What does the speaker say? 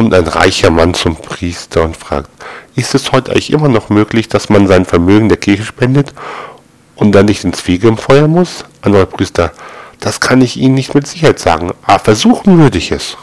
kommt ein reicher Mann zum Priester und fragt, ist es heute eigentlich immer noch möglich, dass man sein Vermögen der Kirche spendet und dann nicht ins Fegefeuer muss? Antwortet Priester, das kann ich Ihnen nicht mit Sicherheit sagen, aber versuchen würde ich es.